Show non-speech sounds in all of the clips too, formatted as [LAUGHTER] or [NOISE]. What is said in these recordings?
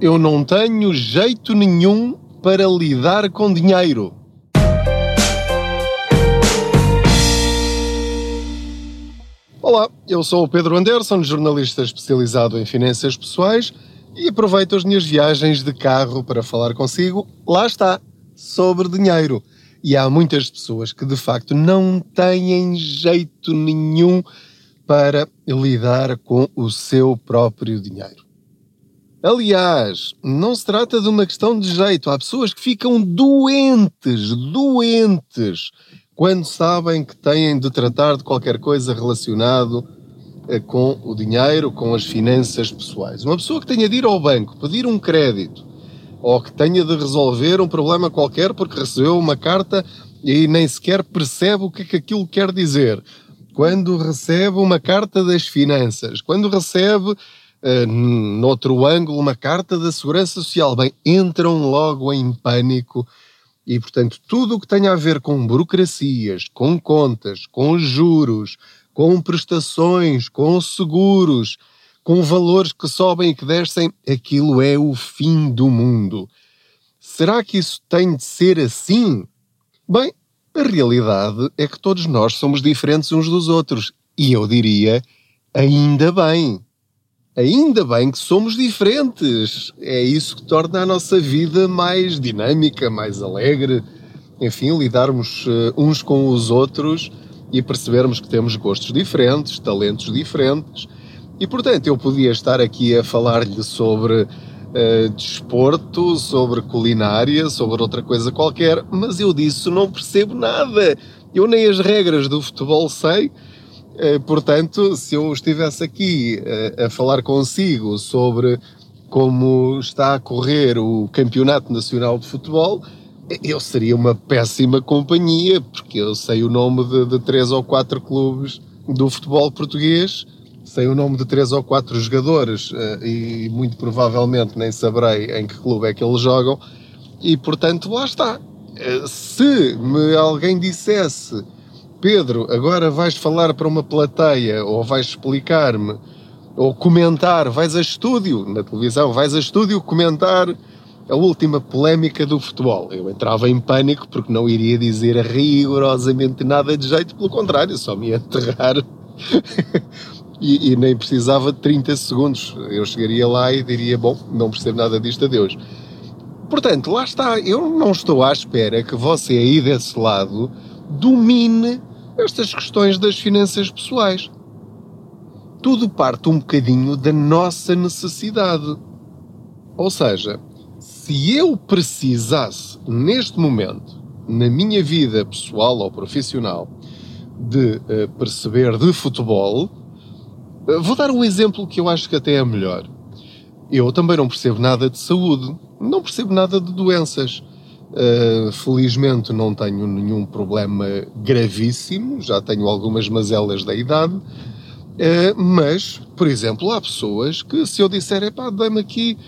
Eu não tenho jeito nenhum para lidar com dinheiro. Olá, eu sou o Pedro Anderson, jornalista especializado em finanças pessoais e aproveito as minhas viagens de carro para falar consigo. Lá está, sobre dinheiro. E há muitas pessoas que de facto não têm jeito nenhum para lidar com o seu próprio dinheiro. Aliás, não se trata de uma questão de jeito. Há pessoas que ficam doentes, doentes, quando sabem que têm de tratar de qualquer coisa relacionado eh, com o dinheiro, com as finanças pessoais. Uma pessoa que tenha de ir ao banco pedir um crédito ou que tenha de resolver um problema qualquer porque recebeu uma carta e nem sequer percebe o que é que aquilo quer dizer. Quando recebe uma carta das finanças, quando recebe uh, noutro ângulo, uma carta da Segurança Social. Bem, entram logo em pânico e, portanto, tudo o que tenha a ver com burocracias, com contas, com juros, com prestações, com seguros, com valores que sobem e que descem, aquilo é o fim do mundo. Será que isso tem de ser assim? Bem, a realidade é que todos nós somos diferentes uns dos outros. E eu diria, ainda bem. Ainda bem que somos diferentes. É isso que torna a nossa vida mais dinâmica, mais alegre. Enfim, lidarmos uh, uns com os outros e percebermos que temos gostos diferentes, talentos diferentes. E portanto, eu podia estar aqui a falar-lhe sobre uh, desporto, sobre culinária, sobre outra coisa qualquer, mas eu disso não percebo nada. Eu nem as regras do futebol sei eh, portanto, se eu estivesse aqui eh, a falar consigo sobre como está a correr o Campeonato Nacional de Futebol, eu seria uma péssima companhia, porque eu sei o nome de, de três ou quatro clubes do futebol português, sei o nome de três ou quatro jogadores eh, e muito provavelmente nem saberei em que clube é que eles jogam, e portanto lá está. Se me alguém dissesse Pedro, agora vais falar para uma plateia ou vais explicar-me ou comentar, vais a estúdio na televisão, vais a estúdio comentar a última polémica do futebol. Eu entrava em pânico porque não iria dizer rigorosamente nada de jeito, pelo contrário, só me enterrar [LAUGHS] e, e, nem precisava de 30 segundos. Eu chegaria lá e diria: Bom, não percebo nada disto, adeus. Portanto, lá está, eu não estou à espera que você aí desse lado domine estas questões das finanças pessoais. Tudo parte um bocadinho da nossa necessidade. Ou seja, se eu precisasse, neste momento, na minha vida pessoal ou profissional, de uh, perceber de futebol, uh, vou dar um exemplo que eu acho que até é melhor. Eu também não percebo nada de saúde, não percebo nada de doenças. Uh, felizmente não tenho nenhum problema gravíssimo, já tenho algumas mazelas da idade, uh, mas, por exemplo, há pessoas que se eu disser, epá, dá-me aqui,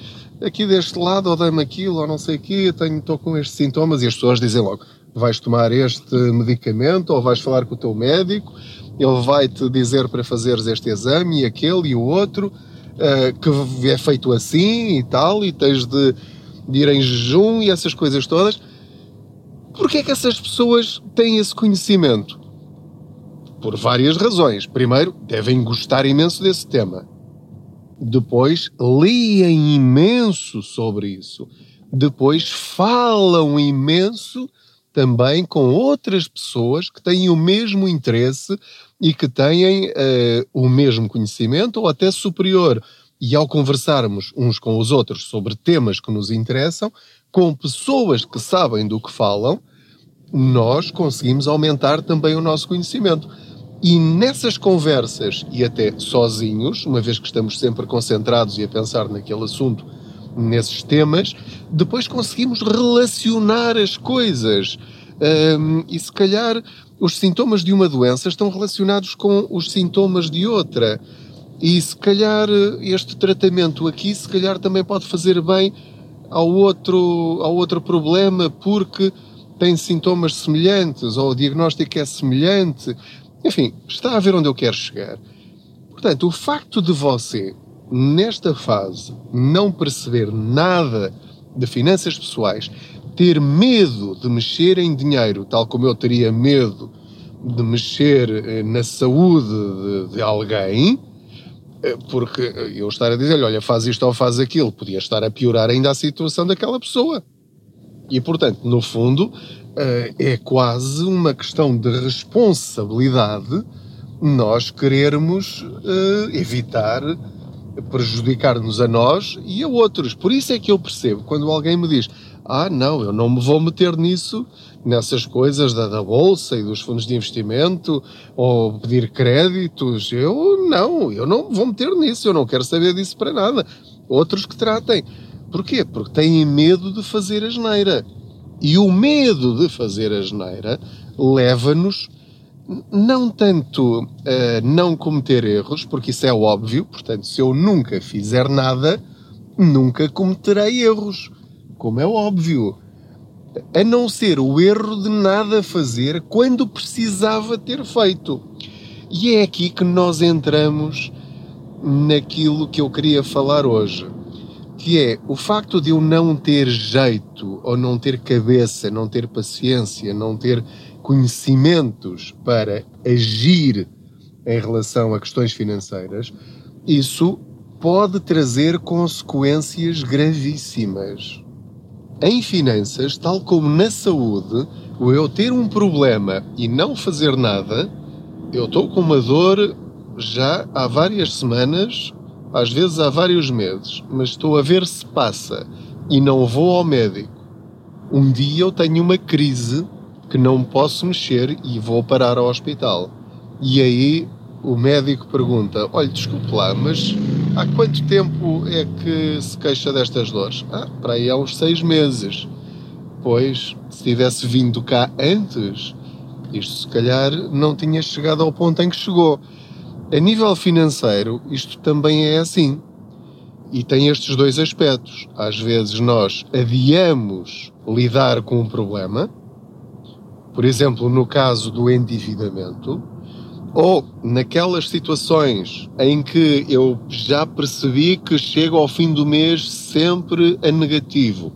aqui deste lado, ou dá-me aquilo, ou não sei o quê, estou com estes sintomas, e as pessoas dizem logo, vais tomar este medicamento, ou vais falar com o teu médico, ele vai-te dizer para fazeres este exame, e aquele, e o outro, uh, que é feito assim e tal, e tens de de ir em jejum e essas coisas todas. Porquê é que essas pessoas têm esse conhecimento? Por várias razões. Primeiro, devem gostar imenso desse tema. Depois, leem imenso sobre isso. Depois, falam imenso também com outras pessoas que têm o mesmo interesse e que têm uh, o mesmo conhecimento ou até superior e ao conversarmos uns com os outros sobre temas que nos interessam, com pessoas que sabem do que falam, nós conseguimos aumentar também o nosso conhecimento. E nessas conversas, e até sozinhos, uma vez que estamos sempre concentrados e a pensar naquele assunto, nesses temas, depois conseguimos relacionar as coisas. Um, e se calhar os sintomas de uma doença estão relacionados com os sintomas de outra. E se calhar este tratamento aqui, se calhar também pode fazer bem ao outro, ao outro problema, porque tem sintomas semelhantes, ou o diagnóstico é semelhante. Enfim, está a ver onde eu quero chegar. Portanto, o facto de você nesta fase, não perceber nada de finanças pessoais, ter medo de mexer em dinheiro, tal como eu teria medo de mexer eh, na saúde de, de alguém, eh, porque eu estar a dizer, olha, faz isto ou faz aquilo, podia estar a piorar ainda a situação daquela pessoa. E, portanto, no fundo, eh, é quase uma questão de responsabilidade nós querermos evitar prejudicar-nos a nós e a outros. Por isso é que eu percebo quando alguém me diz: Ah, não, eu não me vou meter nisso, nessas coisas da, da bolsa e dos fundos de investimento ou pedir créditos. Eu não, eu não vou meter nisso, eu não quero saber disso para nada. Outros que tratem. Porquê? Porque têm medo de fazer a geneira. E o medo de fazer a geneira leva-nos não tanto a não cometer erros, porque isso é óbvio, portanto, se eu nunca fizer nada, nunca cometerei erros, como é óbvio. A não ser o erro de nada fazer quando precisava ter feito. E é aqui que nós entramos naquilo que eu queria falar hoje, que é o facto de eu não ter jeito, ou não ter cabeça, não ter paciência, não ter conhecimentos para agir em relação a questões financeiras, isso pode trazer consequências gravíssimas. Em finanças, tal como na saúde, o eu ter um problema e não fazer nada, eu estou com uma dor já há várias semanas, às vezes há vários meses, mas estou a ver se passa e não vou ao médico. Um dia eu tenho uma crise que não posso mexer e vou parar ao hospital. E aí o médico pergunta: Olha, desculpe lá, mas há quanto tempo é que se queixa destas dores? Ah, para aí há uns seis meses. Pois, se tivesse vindo cá antes, isto se calhar não tinha chegado ao ponto em que chegou. A nível financeiro, isto também é assim. E tem estes dois aspectos. Às vezes nós adiamos lidar com um problema, por exemplo, no caso do endividamento, ou naquelas situações em que eu já percebi que chego ao fim do mês sempre a negativo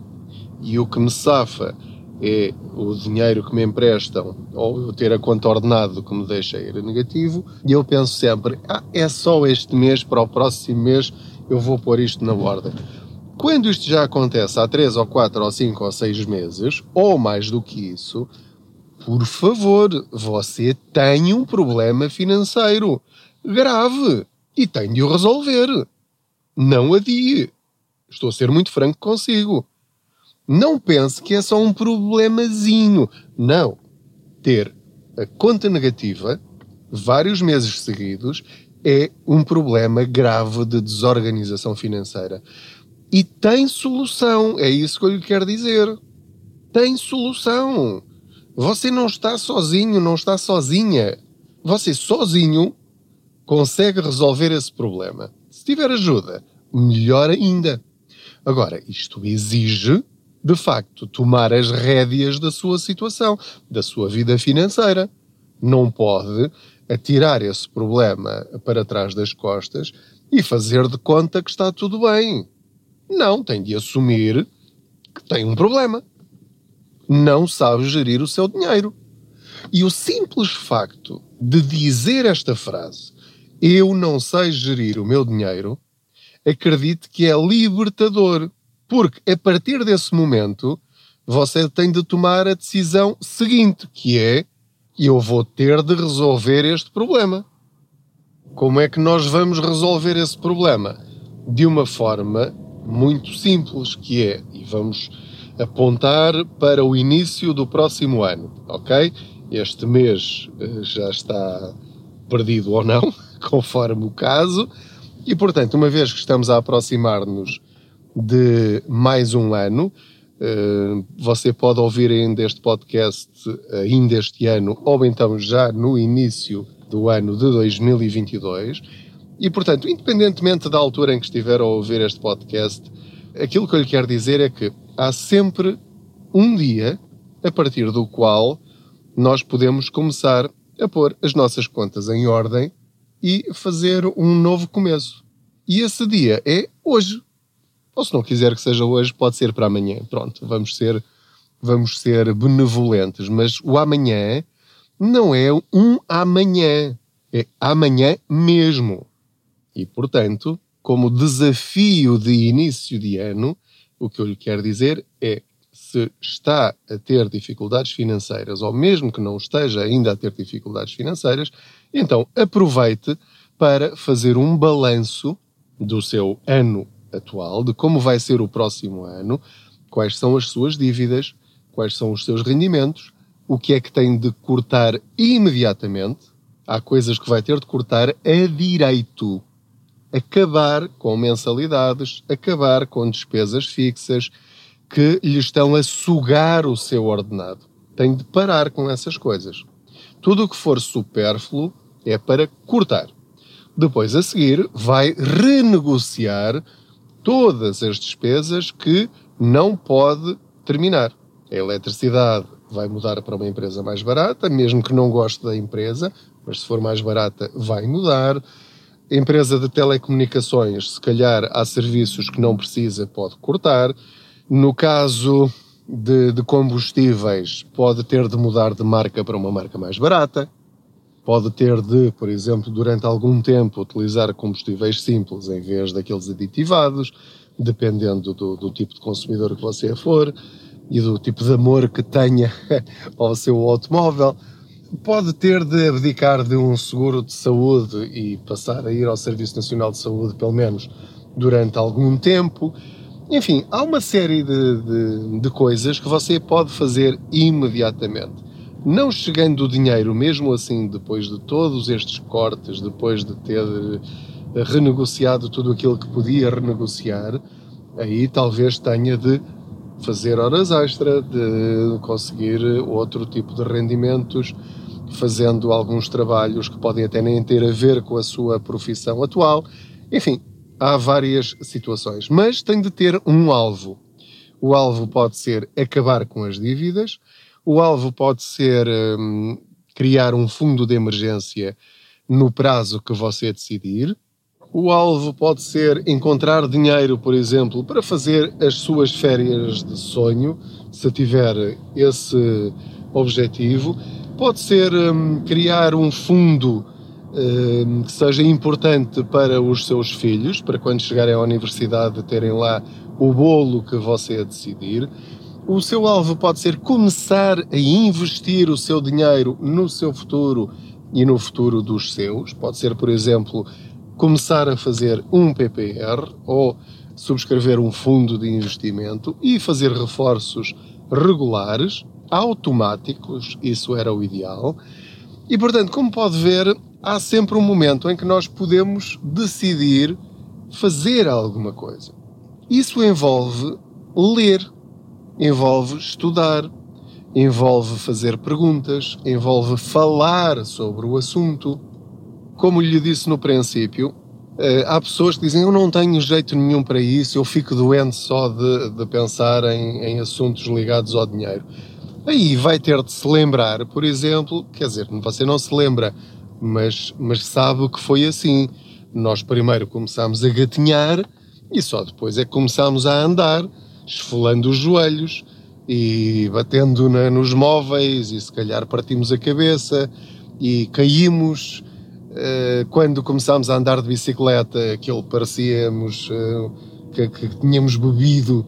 e o que me safa é o dinheiro que me emprestam ou eu ter a conta ordenado que me deixa ir a negativo e eu penso sempre, ah, é só este mês, para o próximo mês eu vou pôr isto na ordem. Quando isto já acontece há 3 ou 4 ou 5 ou 6 meses, ou mais do que isso, por favor, você tem um problema financeiro grave e tem de o resolver. Não adie. Estou a ser muito franco consigo. Não pense que é só um problemazinho. Não. Ter a conta negativa vários meses seguidos é um problema grave de desorganização financeira. E tem solução. É isso que eu lhe quero dizer. Tem solução. Você não está sozinho, não está sozinha. Você sozinho consegue resolver esse problema. Se tiver ajuda, melhor ainda. Agora, isto exige, de facto, tomar as rédeas da sua situação, da sua vida financeira. Não pode atirar esse problema para trás das costas e fazer de conta que está tudo bem. Não, tem de assumir que tem um problema não sabe gerir o seu dinheiro. E o simples facto de dizer esta frase, eu não sei gerir o meu dinheiro, acredite que é libertador. Porque a partir desse momento, você tem de tomar a decisão seguinte, que é eu vou ter de resolver este problema. Como é que nós vamos resolver esse problema? De uma forma muito simples, que é, e vamos apontar para o início do próximo ano, ok? Este mês eh, já está perdido ou não, [LAUGHS] conforme o caso, e portanto, uma vez que estamos a aproximar-nos de mais um ano, eh, você pode ouvir ainda este podcast ainda este ano, ou então já no início do ano de 2022. E, portanto, independentemente da altura em que estiver a ouvir este podcast, aquilo que eu lhe quero dizer é que há sempre um dia a partir do qual nós podemos começar a pôr as nossas contas em ordem e fazer um novo começo. E esse dia é hoje. Ou se não quiser que seja hoje, pode ser para amanhã. Pronto, vamos ser, vamos ser benevolentes. Mas o amanhã não é um amanhã, é amanhã mesmo. E, portanto, como desafio de início de ano, o que eu lhe quero dizer é se está a ter dificuldades financeiras, ou mesmo que não esteja ainda a ter dificuldades financeiras, então aproveite para fazer um balanço do seu ano atual, de como vai ser o próximo ano, quais são as suas dívidas, quais são os seus rendimentos, o que é que tem de cortar imediatamente. Há coisas que vai ter de cortar a direito. Acabar com mensalidades, acabar com despesas fixas que lhe estão a sugar o seu ordenado. Tem de parar com essas coisas. Tudo o que for supérfluo é para cortar. Depois, a seguir, vai renegociar todas as despesas que não pode terminar. A eletricidade vai mudar para uma empresa mais barata, mesmo que não goste da empresa, mas se for mais barata, vai mudar. Empresa de telecomunicações, se calhar há serviços que não precisa, pode cortar. No caso de, de combustíveis, pode ter de mudar de marca para uma marca mais barata pode ter de, por exemplo, durante algum tempo utilizar combustíveis simples em vez daqueles aditivados, dependendo do, do, tipo de consumidor que você for e do tipo de amor que tenha [LAUGHS] ao seu automóvel. Pode ter de abdicar de um seguro de saúde e passar a ir ao Serviço Nacional de Saúde, pelo menos durante algum tempo. Enfim, há uma série de, de, de coisas que você pode fazer imediatamente não chegando o dinheiro, mesmo assim, depois de todos estes cortes, depois de ter eh, renegociado tudo aquilo que podia renegociar, aí talvez tenha de fazer horas extra, de conseguir outro tipo de rendimentos, fazendo alguns trabalhos que podem até nem ter a ver com a sua profissão atual. Enfim, há várias situações, mas tem de ter um alvo. O alvo pode ser acabar com as dívidas, o alvo pode ser um, criar um fundo de emergência no prazo que você decidir. O alvo pode ser encontrar dinheiro, por exemplo, para fazer as suas férias de sonho, se tiver esse objetivo. Pode ser um, criar um fundo um, que seja importante para os seus filhos, para quando chegarem à universidade terem lá o bolo que você decidir o seu alvo pode ser começar a investir o seu dinheiro no seu futuro e no futuro dos seus. Pode ser, por exemplo, começar a fazer um PPR ou subscrever um fundo de investimento e fazer reforços regulares, automáticos, isso era o ideal. E portanto, como pode ver, há sempre um momento em que nós podemos decidir fazer alguma coisa. Isso envolve ler envolve estudar, envolve fazer perguntas, envolve falar sobre o assunto. Como lhe disse no princípio, eh, há pessoas que dizem eu não tenho jeito nenhum para isso, eu fico doente só de, de pensar em, em assuntos ligados ao dinheiro. Aí vai ter de se lembrar, por exemplo, quer dizer, você não se lembra, mas, mas sabe que foi assim. Nós primeiro começámos a gatinhar e só depois é que começámos a andar esfolando os joelhos e batendo na, nos móveis e se calhar partimos a cabeça e caímos. Uh, quando começámos a andar de bicicleta, aquilo parecíamos uh, que, que, tínhamos bebido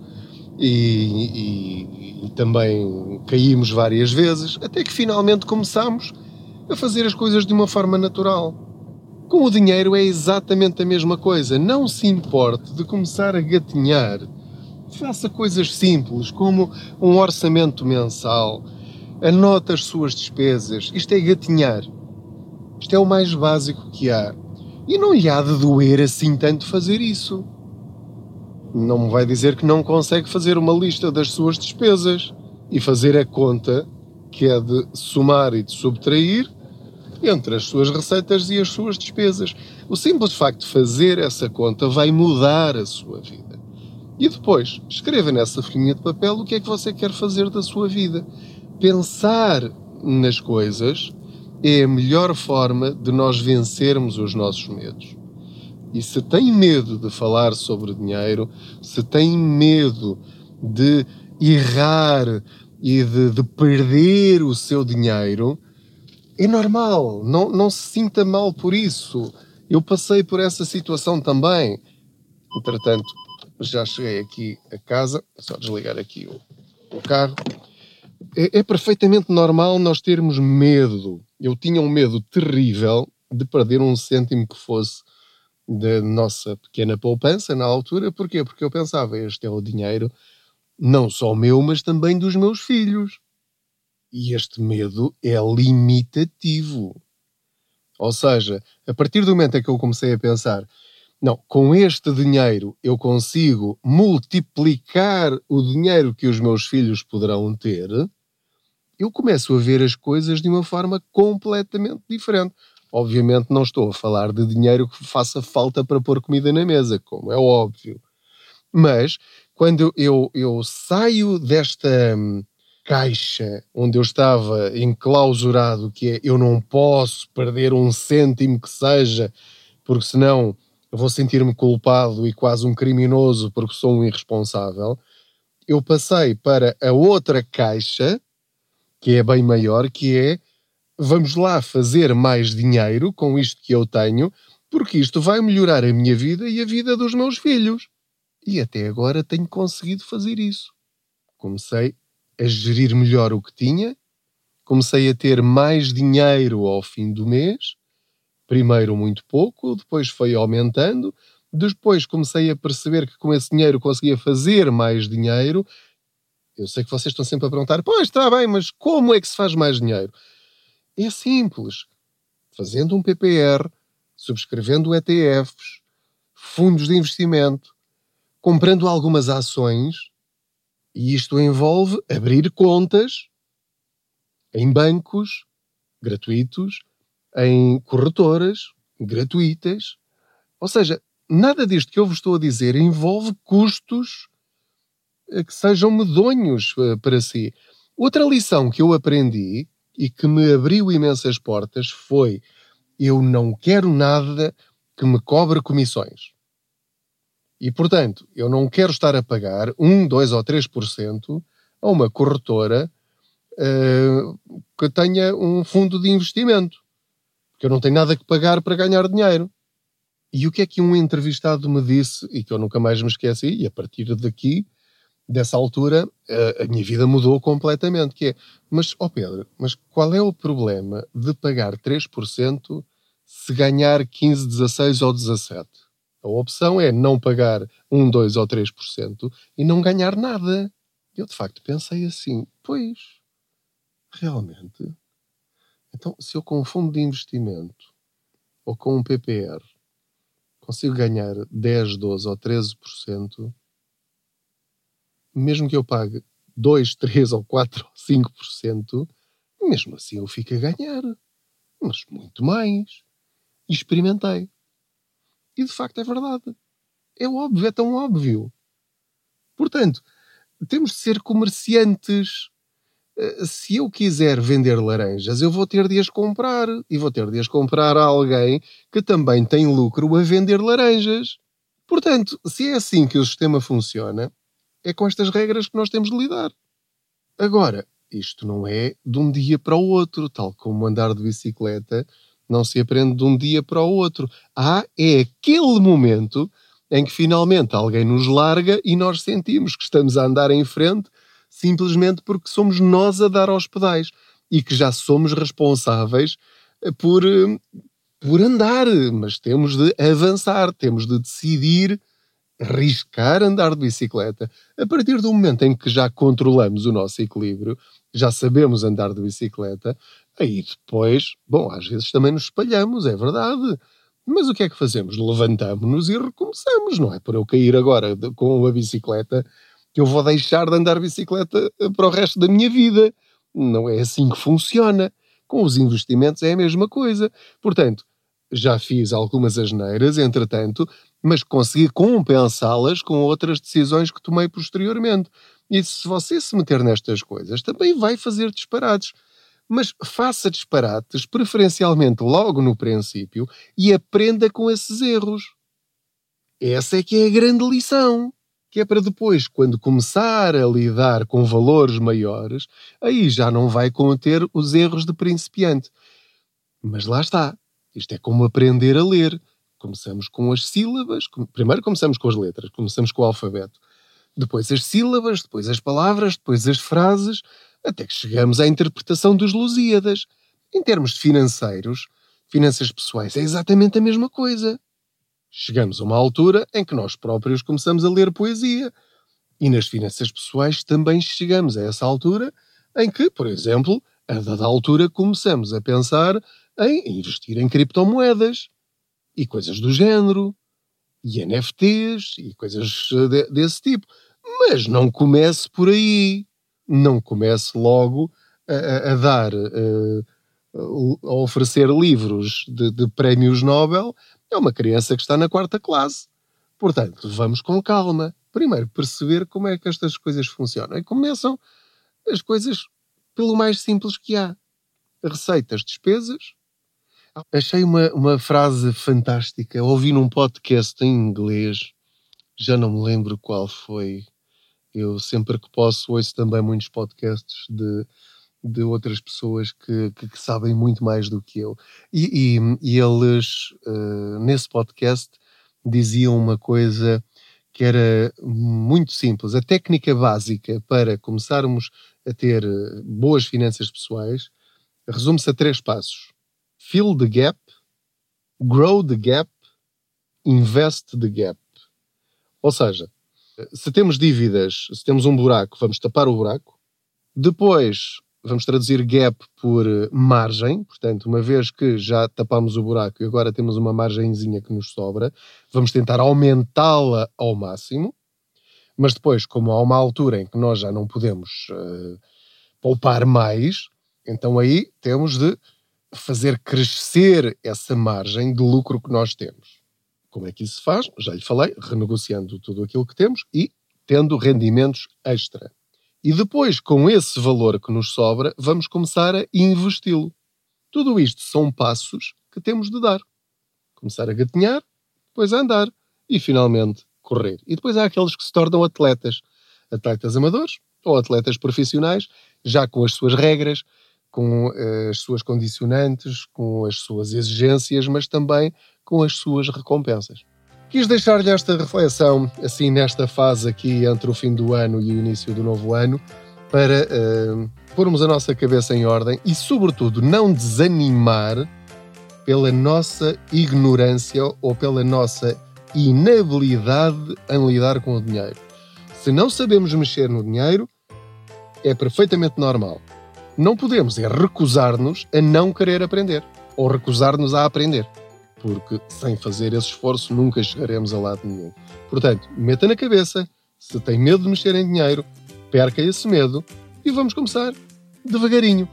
e, e, e, também caímos várias vezes, até que finalmente começámos a fazer as coisas de uma forma natural. Com o dinheiro é exatamente a mesma coisa. Não se importe de começar a gatinhar Faça coisas simples, como um orçamento mensal. Anote as suas despesas. Isto é gatinhar. Isto é o mais básico que há. E não lhe há de doer assim tanto fazer isso. Não me vai dizer que não consegue fazer uma lista das suas despesas e fazer a conta que é de somar e de subtrair entre as suas receitas e as suas despesas. O simples facto de fazer essa conta vai mudar a sua vida. E depois, escreva nessa folhinha de papel o que é que você quer fazer da sua vida. Pensar nas coisas é a melhor forma de nós vencermos os nossos medos. E se tem medo de falar sobre dinheiro, se tem medo de errar e de, de perder o seu dinheiro, é normal, não, não se sinta mal por isso. Eu passei por essa situação também. Entretanto, já cheguei aqui a casa, é só desligar aqui o, o carro. É, é, perfeitamente normal nós termos medo. Eu tinha um medo terrível de perder um cêntimo que fosse da nossa pequena poupança na altura. Porquê? Porque eu pensava, este é o dinheiro não só meu, mas também dos meus filhos. E este medo é limitativo. Ou seja, a partir do momento em que eu comecei a pensar, não, com este dinheiro eu consigo multiplicar o dinheiro que os meus filhos poderão ter, eu começo a ver as coisas de uma forma completamente diferente. Obviamente não estou a falar de dinheiro que faça falta para pôr comida na mesa, como é óbvio. Mas quando eu, eu saio desta hum, caixa onde eu estava enclausurado, que é eu não posso perder um cêntimo que seja, porque senão eu vou sentir-me culpado e quase um criminoso porque sou um irresponsável. Eu passei para a outra caixa, que é bem maior, que é vamos lá fazer mais dinheiro com isto que eu tenho, porque isto vai melhorar a minha vida e a vida dos meus filhos. E até agora tenho conseguido fazer isso. Comecei a gerir melhor o que tinha, comecei a ter mais dinheiro ao fim do mês. Primeiro muito pouco, depois foi aumentando. Depois comecei a perceber que com esse dinheiro conseguia fazer mais dinheiro. Eu sei que vocês estão sempre a perguntar: pois está bem, mas como é que se faz mais dinheiro? É simples. Fazendo um PPR, subscrevendo ETFs, fundos de investimento, comprando algumas ações, e isto envolve abrir contas em bancos gratuitos, em corretoras gratuitas. Ou seja, nada disto que eu vos estou a dizer envolve custos que sejam medonhos eh, para si. Outra lição que eu aprendi e que me abriu imensas portas foi: eu não quero nada que me cobre comissões. E, portanto, eu não quero estar a pagar 1, 2 ou 3% a uma corretora uh, que tenha um fundo de investimento. Porque eu não tenho nada que pagar para ganhar dinheiro. E o que é que um entrevistado me disse, e que eu nunca mais me esqueci, e a partir daqui dessa altura, a, a, minha vida mudou completamente, que é, mas, ó oh Pedro, mas qual é o problema de pagar 3% se ganhar 15, 16 ou 17? A opção é não pagar 1, 2 ou 3% e não ganhar nada. Eu, de facto, pensei assim, pois, realmente, então, se eu com um fundo de investimento ou com um PPR consigo ganhar 10, 12 ou 13%, mesmo que eu pague 2, 3 ou 4 ou 5%, mesmo assim eu fico a ganhar. Mas muito mais. E experimentei. E de facto é verdade. É óbvio, é tão óbvio. Portanto, temos de ser comerciantes. Eh, se eu quiser vender laranjas, eu vou ter de as comprar. E vou ter de as comprar a alguém que também tem lucro a vender laranjas. Portanto, se é assim que o sistema funciona, é com estas regras que nós temos de lidar. Agora, isto não é de um dia para o outro, tal como andar de bicicleta não se aprende de um dia para o outro. Há é aquele momento em que finalmente alguém nos larga e nós sentimos que estamos a andar em frente simplesmente porque somos nós a dar aos pedais e que já somos responsáveis eh, por, eh, por andar, mas temos de avançar, temos de decidir arriscar andar de bicicleta. A partir do momento em que já controlamos o nosso equilíbrio, já sabemos andar de bicicleta, aí depois, bom, às vezes também nos espalhamos, é verdade. Mas o que é que fazemos? Levantamos-nos e recomeçamos, não é? Por eu cair agora com a bicicleta, que eu vou deixar de andar de bicicleta eh, para o resto da minha vida. Não é assim que funciona. Com os investimentos é a mesma coisa. Portanto, já fiz algumas asneiras, entretanto, mas consegui compensá-las com outras decisões que tomei posteriormente. E se você se meter nestas coisas, também vai fazer disparates. Mas faça disparates, preferencialmente logo no princípio, e aprenda com esses erros. Essa é que é a grande lição. Que é para depois, quando começar a lidar com valores maiores, aí já não vai cometer os erros de principiante. Mas lá está. Isto é como aprender a ler. Começamos com as sílabas, primeiro começamos com as letras, começamos com o alfabeto. Depois as sílabas, depois as palavras, depois as frases, até que chegamos à interpretação dos Lusíadas. Em termos financeiros, finanças pessoais é exatamente a mesma coisa. Chegamos a uma altura em que nós próprios começamos a ler poesia. E nas finanças pessoais também chegamos a essa altura em que, por exemplo, a dada altura começamos a pensar em investir em criptomoedas e coisas do género, e NFTs e coisas eh, de, desse tipo. Mas não comece por aí. Não comece logo a, a dar, a, eh, a oferecer livros de, de prémios Nobel é uma criança que está na quarta classe. Portanto, vamos com calma. Primeiro, perceber como é que estas coisas funcionam. E começam as coisas pelo mais simples que há: receitas, despesas. Achei uma, uma frase fantástica. Ouvi num podcast em inglês, já não me lembro qual foi. Eu sempre que posso ouço também muitos podcasts de, de outras pessoas que, que, que, sabem muito mais do que eu. E, e, e eles, uh, nesse podcast, diziam uma coisa que era muito simples. A técnica básica para começarmos a ter eh, boas finanças pessoais resume-se a três passos: fill the gap, grow the gap, invest the gap. Ou seja, se temos dívidas, se temos um buraco, vamos tapar o buraco. Depois vamos traduzir gap por eh, margem, portanto, uma vez que já tapamos o buraco e agora temos uma margenzinha que nos sobra, vamos tentar aumentá-la ao máximo, mas depois, como há uma altura em que nós já não podemos uh, poupar mais, então aí temos de fazer crescer essa margem de lucro que nós temos. Como é que isso se faz? Já lhe falei, renegociando tudo aquilo que temos e tendo rendimentos extra. E depois, com esse valor que nos sobra, vamos começar a investi-lo. Tudo isto são passos que temos de dar. Começar a gatinhar, depois a andar e finalmente correr. E depois há aqueles que se tornam atletas, atletas amadores ou atletas profissionais, já com as suas regras, com uh, as suas condicionantes, com as suas exigências, mas também com as suas recompensas. Quis deixar-lhe esta reflexão, assim, nesta fase aqui entre o fim do ano e o início do novo ano, para uh, pormos a nossa cabeça em ordem e, sobretudo, não desanimar pela nossa ignorância ou pela nossa inabilidade em lidar com o dinheiro. Se não sabemos mexer no dinheiro, é perfeitamente normal. Não podemos é recusar-nos a não querer aprender ou recusar-nos a aprender porque sem fazer esse esforço nunca chegaremos a lado nenhum. Portanto, meta na cabeça, se tem medo de mexer em dinheiro, perca esse medo e vamos começar devagarinho.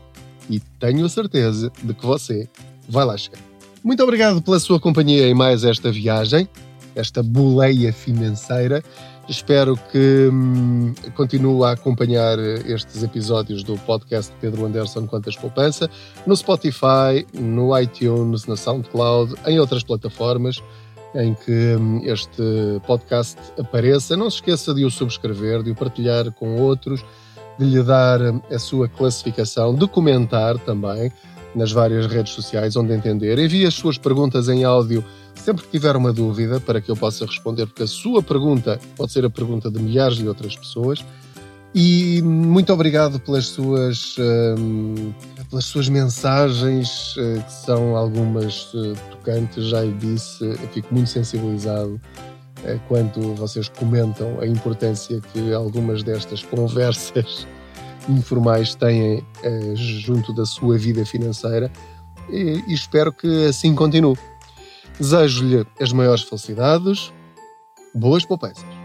E tenho a certeza de que você vai lá chegar. Muito obrigado pela sua companhia em mais esta viagem, esta boleia financeira. Espero que hum, continue a acompanhar estes episódios do podcast de Pedro Anderson Quantas Poupança no Spotify, no iTunes, na SoundCloud, em outras plataformas em que hum, este podcast apareça. Não se esqueça de o subscrever, de o partilhar com outros, de lhe dar hum, a sua classificação, de comentar também nas várias redes sociais onde entender. Envie as suas perguntas em áudio sempre que tiver uma dúvida para que eu possa responder, porque a sua pergunta pode ser a pergunta de milhares de outras pessoas. E muito obrigado pelas suas, um, pelas suas mensagens, uh, que são algumas uh, tocantes, já lhe disse, eu fico muito sensibilizado uh, quando vocês comentam a importância que algumas destas conversas informais têm junto da sua vida financeira e, e espero que assim continue. Desejo-lhe as maiores felicidades, boas poupanças.